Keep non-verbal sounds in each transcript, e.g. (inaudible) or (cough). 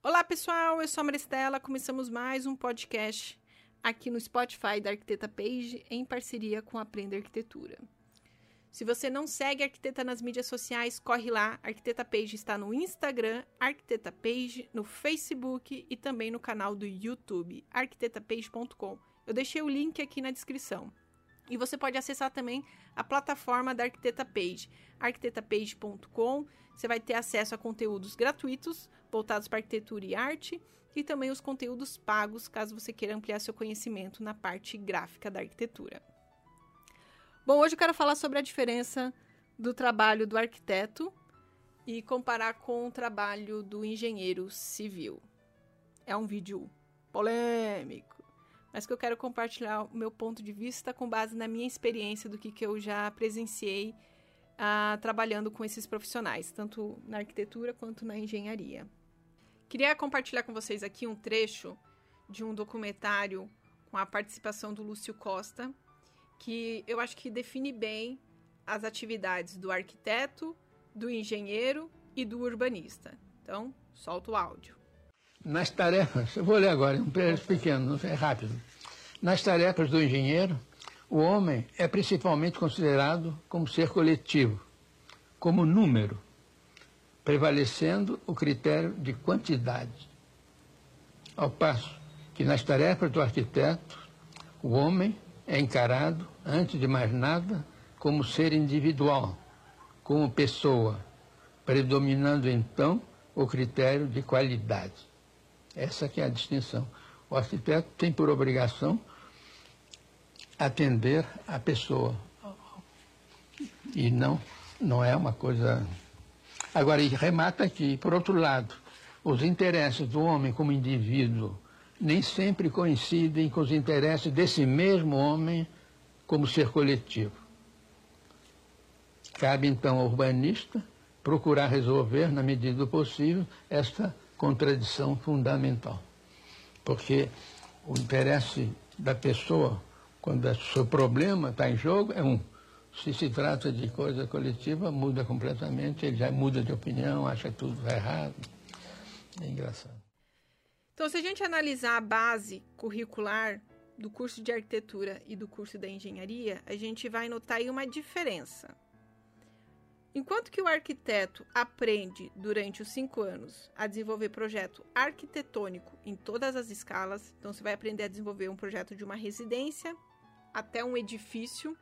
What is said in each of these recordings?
Olá, pessoal. Eu sou a Maristela. Começamos mais um podcast aqui no Spotify da Arquiteta Page em parceria com Aprenda Arquitetura. Se você não segue a Arquiteta nas mídias sociais, corre lá. A Arquiteta Page está no Instagram, Arquiteta Page, no Facebook e também no canal do YouTube, arquitetapage.com. Eu deixei o link aqui na descrição. E você pode acessar também a plataforma da Arquiteta Page, arquitetapage.com. Você vai ter acesso a conteúdos gratuitos voltados para arquitetura e arte e também os conteúdos pagos, caso você queira ampliar seu conhecimento na parte gráfica da arquitetura. Bom, hoje eu quero falar sobre a diferença do trabalho do arquiteto e comparar com o trabalho do engenheiro civil. É um vídeo polêmico, mas que eu quero compartilhar o meu ponto de vista com base na minha experiência do que, que eu já presenciei uh, trabalhando com esses profissionais, tanto na arquitetura quanto na engenharia. Queria compartilhar com vocês aqui um trecho de um documentário com a participação do Lúcio Costa, que eu acho que define bem as atividades do arquiteto, do engenheiro e do urbanista. Então, solta o áudio. Nas tarefas, eu vou ler agora, um trecho pequeno, é rápido. Nas tarefas do engenheiro, o homem é principalmente considerado como ser coletivo, como número, prevalecendo o critério de quantidade. Ao passo que nas tarefas do arquiteto, o homem é encarado, antes de mais nada, como ser individual, como pessoa, predominando então o critério de qualidade. Essa que é a distinção. O arquiteto tem por obrigação atender a pessoa. E não, não é uma coisa. Agora, e remata aqui, por outro lado, os interesses do homem como indivíduo nem sempre coincidem com os interesses desse mesmo homem como ser coletivo. Cabe então ao urbanista procurar resolver, na medida do possível, esta contradição fundamental. Porque o interesse da pessoa, quando o seu problema está em jogo, é um. Se se trata de coisa coletiva, muda completamente, ele já muda de opinião, acha tudo errado. É engraçado. Então, se a gente analisar a base curricular do curso de arquitetura e do curso da engenharia, a gente vai notar aí uma diferença. Enquanto que o arquiteto aprende durante os cinco anos a desenvolver projeto arquitetônico em todas as escalas, então você vai aprender a desenvolver um projeto de uma residência até um edifício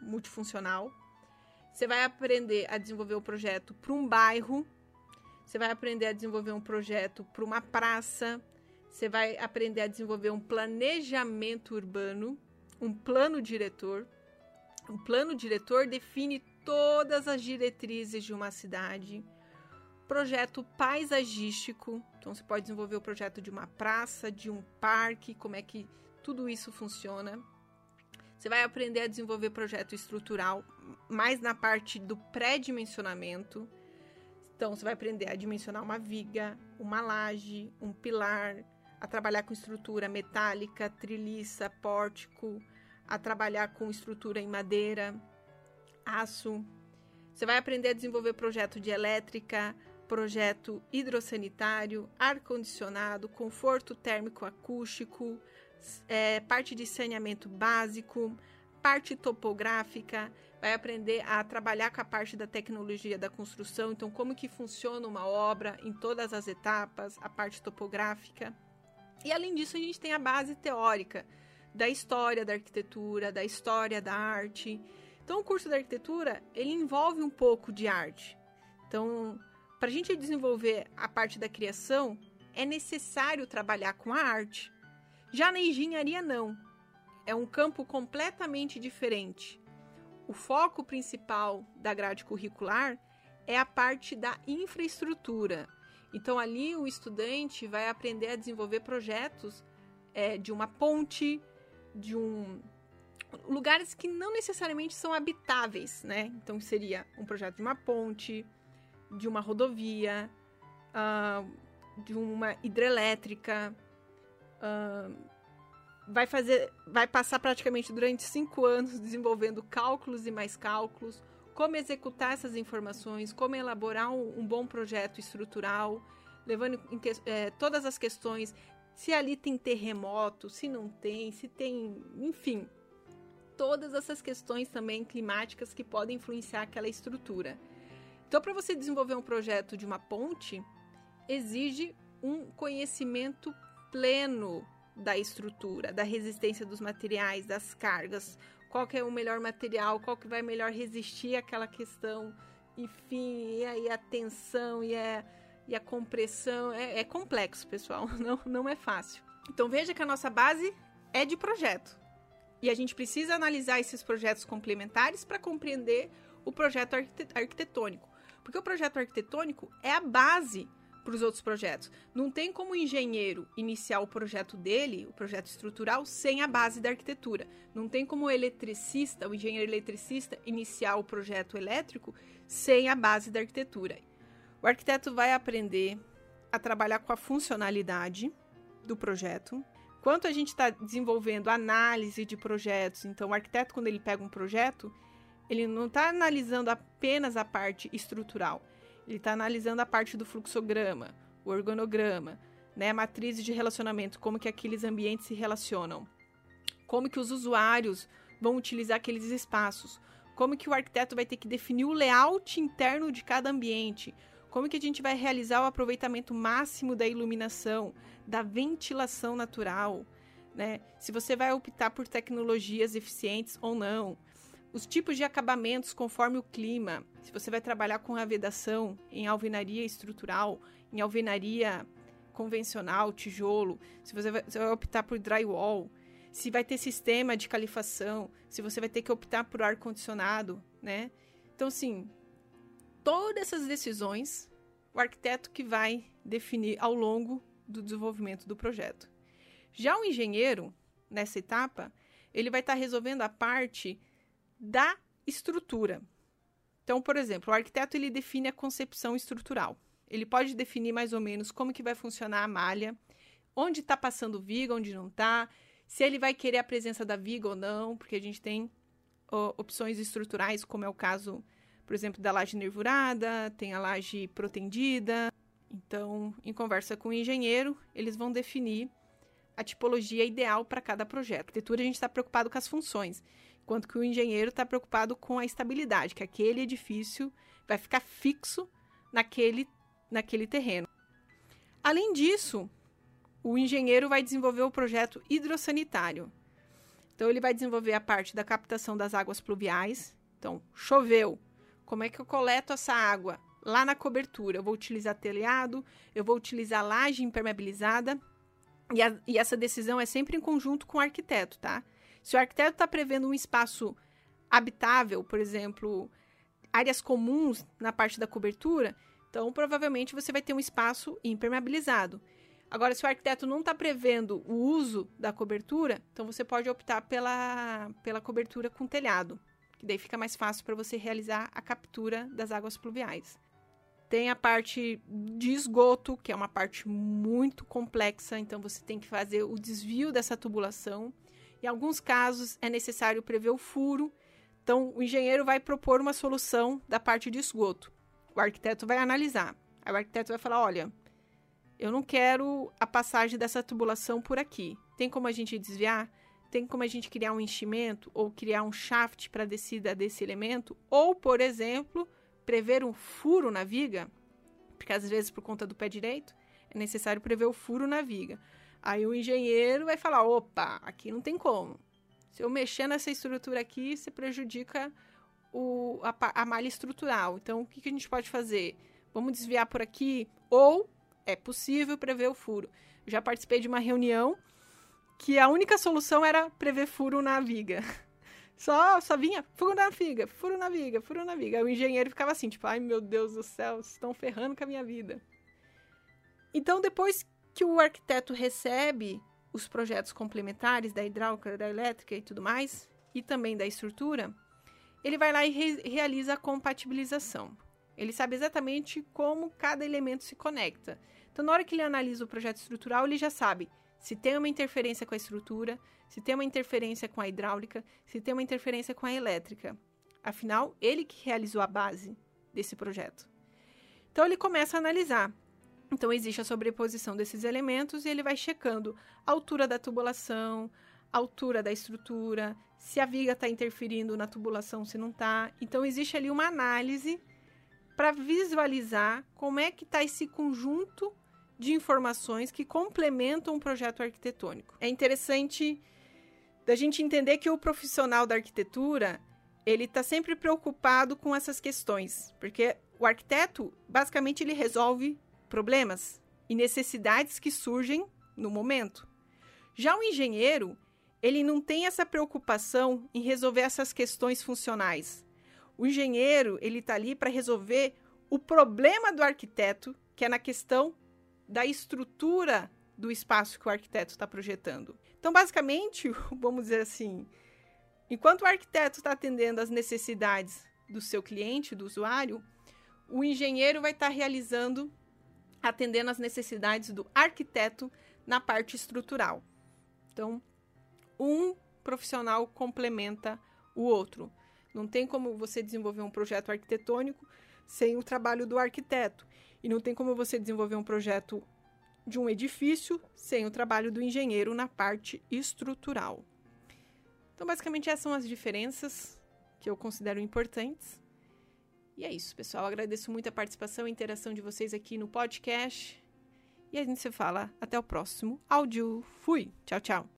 multifuncional. Você vai aprender a desenvolver o projeto para um bairro, você vai aprender a desenvolver um projeto para uma praça, você vai aprender a desenvolver um planejamento urbano, um plano diretor. Um plano diretor define todas as diretrizes de uma cidade. Projeto paisagístico, então você pode desenvolver o projeto de uma praça, de um parque, como é que tudo isso funciona. Você vai aprender a desenvolver projeto estrutural, mais na parte do pré-dimensionamento. Então, você vai aprender a dimensionar uma viga, uma laje, um pilar, a trabalhar com estrutura metálica, treliça, pórtico, a trabalhar com estrutura em madeira, aço. Você vai aprender a desenvolver projeto de elétrica, projeto hidrossanitário, ar-condicionado, conforto térmico acústico, é, parte de saneamento básico, parte topográfica, vai aprender a trabalhar com a parte da tecnologia da construção, então como que funciona uma obra em todas as etapas, a parte topográfica. E além disso, a gente tem a base teórica da história da arquitetura, da história da arte. Então, o curso da arquitetura, ele envolve um pouco de arte. Então, para a gente desenvolver a parte da criação, é necessário trabalhar com a arte. Já na engenharia, não é um campo completamente diferente. O foco principal da grade curricular é a parte da infraestrutura. Então, ali o estudante vai aprender a desenvolver projetos é, de uma ponte, de um lugares que não necessariamente são habitáveis, né? Então, seria um projeto de uma ponte, de uma rodovia, uh, de uma hidrelétrica, uh, vai fazer, vai passar praticamente durante cinco anos (laughs) desenvolvendo cálculos e mais cálculos, como executar essas informações, como elaborar um, um bom projeto estrutural, levando em que, é, todas as questões, se ali tem terremoto, se não tem, se tem, enfim, todas essas questões também climáticas que podem influenciar aquela estrutura. Então, para você desenvolver um projeto de uma ponte, exige um conhecimento pleno da estrutura, da resistência dos materiais, das cargas, qual que é o melhor material, qual que vai melhor resistir àquela questão, enfim, e aí a tensão e a, e a compressão. É, é complexo, pessoal, (laughs) não, não é fácil. Então veja que a nossa base é de projeto. E a gente precisa analisar esses projetos complementares para compreender o projeto arquitetônico. Porque o projeto arquitetônico é a base para os outros projetos. Não tem como o engenheiro iniciar o projeto dele, o projeto estrutural, sem a base da arquitetura. Não tem como o eletricista, o engenheiro eletricista, iniciar o projeto elétrico sem a base da arquitetura. O arquiteto vai aprender a trabalhar com a funcionalidade do projeto. Quanto a gente está desenvolvendo análise de projetos, então o arquiteto, quando ele pega um projeto, ele não está analisando apenas a parte estrutural, ele está analisando a parte do fluxograma, o organograma, né, a matriz de relacionamento, como que aqueles ambientes se relacionam, como que os usuários vão utilizar aqueles espaços, como que o arquiteto vai ter que definir o layout interno de cada ambiente, como que a gente vai realizar o aproveitamento máximo da iluminação, da ventilação natural, né? Se você vai optar por tecnologias eficientes ou não, os tipos de acabamentos conforme o clima, se você vai trabalhar com a vedação em alvenaria estrutural, em alvenaria convencional, tijolo, se você vai, vai optar por drywall, se vai ter sistema de califação, se você vai ter que optar por ar condicionado, né? Então, assim, todas essas decisões o arquiteto que vai definir ao longo do desenvolvimento do projeto. Já o engenheiro, nessa etapa, ele vai estar resolvendo a parte da estrutura. Então, por exemplo, o arquiteto ele define a concepção estrutural. Ele pode definir mais ou menos como que vai funcionar a malha, onde está passando viga, onde não está, se ele vai querer a presença da viga ou não, porque a gente tem ó, opções estruturais, como é o caso, por exemplo, da laje nervurada, tem a laje protendida. Então, em conversa com o engenheiro, eles vão definir a tipologia ideal para cada projeto. A arquitetura a gente está preocupado com as funções enquanto que o engenheiro está preocupado com a estabilidade, que aquele edifício vai ficar fixo naquele, naquele terreno. Além disso, o engenheiro vai desenvolver o projeto hidrossanitário. Então, ele vai desenvolver a parte da captação das águas pluviais. Então, choveu. Como é que eu coleto essa água? Lá na cobertura, eu vou utilizar telhado, eu vou utilizar laje impermeabilizada. E, a, e essa decisão é sempre em conjunto com o arquiteto, tá? Se o arquiteto está prevendo um espaço habitável, por exemplo, áreas comuns na parte da cobertura, então provavelmente você vai ter um espaço impermeabilizado. Agora, se o arquiteto não está prevendo o uso da cobertura, então você pode optar pela, pela cobertura com telhado, que daí fica mais fácil para você realizar a captura das águas pluviais. Tem a parte de esgoto, que é uma parte muito complexa, então você tem que fazer o desvio dessa tubulação. Em alguns casos, é necessário prever o furo, então o engenheiro vai propor uma solução da parte de esgoto. O arquiteto vai analisar. Aí o arquiteto vai falar: olha, eu não quero a passagem dessa tubulação por aqui. Tem como a gente desviar? Tem como a gente criar um enchimento ou criar um shaft para descida desse elemento? Ou, por exemplo, prever um furo na viga? Porque às vezes, por conta do pé direito, é necessário prever o furo na viga. Aí o engenheiro vai falar: opa, aqui não tem como. Se eu mexer nessa estrutura aqui, você prejudica o, a, a malha estrutural. Então, o que, que a gente pode fazer? Vamos desviar por aqui? Ou é possível prever o furo. Já participei de uma reunião que a única solução era prever furo na viga. (laughs) Só, só vinha furo na viga, furo na viga, furo na viga. Aí o engenheiro ficava assim, tipo, ai meu Deus do céu, estão ferrando com a minha vida. Então, depois que o arquiteto recebe os projetos complementares da hidráulica, da elétrica e tudo mais, e também da estrutura, ele vai lá e re realiza a compatibilização. Ele sabe exatamente como cada elemento se conecta. Então, na hora que ele analisa o projeto estrutural, ele já sabe se tem uma interferência com a estrutura, se tem uma interferência com a hidráulica, se tem uma interferência com a elétrica. Afinal, ele que realizou a base desse projeto. Então, ele começa a analisar Então, existe a sobreposição desses elementos e ele vai checando a altura da tubulação, a altura da estrutura, se a viga está interferindo na tubulação, se não está. Então, existe ali uma análise para visualizar como é que está esse conjunto de informações que complementam um projeto arquitetônico. É interessante da gente entender que o profissional da arquitetura ele está sempre preocupado com essas questões, porque o arquiteto basicamente ele resolve problemas e necessidades que surgem no momento. Já o engenheiro ele não tem essa preocupação em resolver essas questões funcionais. O engenheiro ele está ali para resolver o problema do arquiteto, que é na questão da estrutura do espaço que o arquiteto está projetando. Então, basicamente, (laughs) vamos dizer assim, enquanto o arquiteto está atendendo às necessidades do seu cliente, do usuário, o engenheiro vai estar tá realizando, atendendo às necessidades do arquiteto na parte estrutural. Então, um profissional complementa o outro. Não tem como você desenvolver um projeto arquitetônico sem o trabalho do arquiteto. E não tem como você desenvolver um projeto de um edifício sem o trabalho do engenheiro na parte estrutural. Então, basicamente, essas são as diferenças que eu considero importantes. E é isso, pessoal. Agradeço muito a participação e interação de vocês aqui no podcast. E a gente se fala até o próximo áudio. Fui! Tchau, tchau!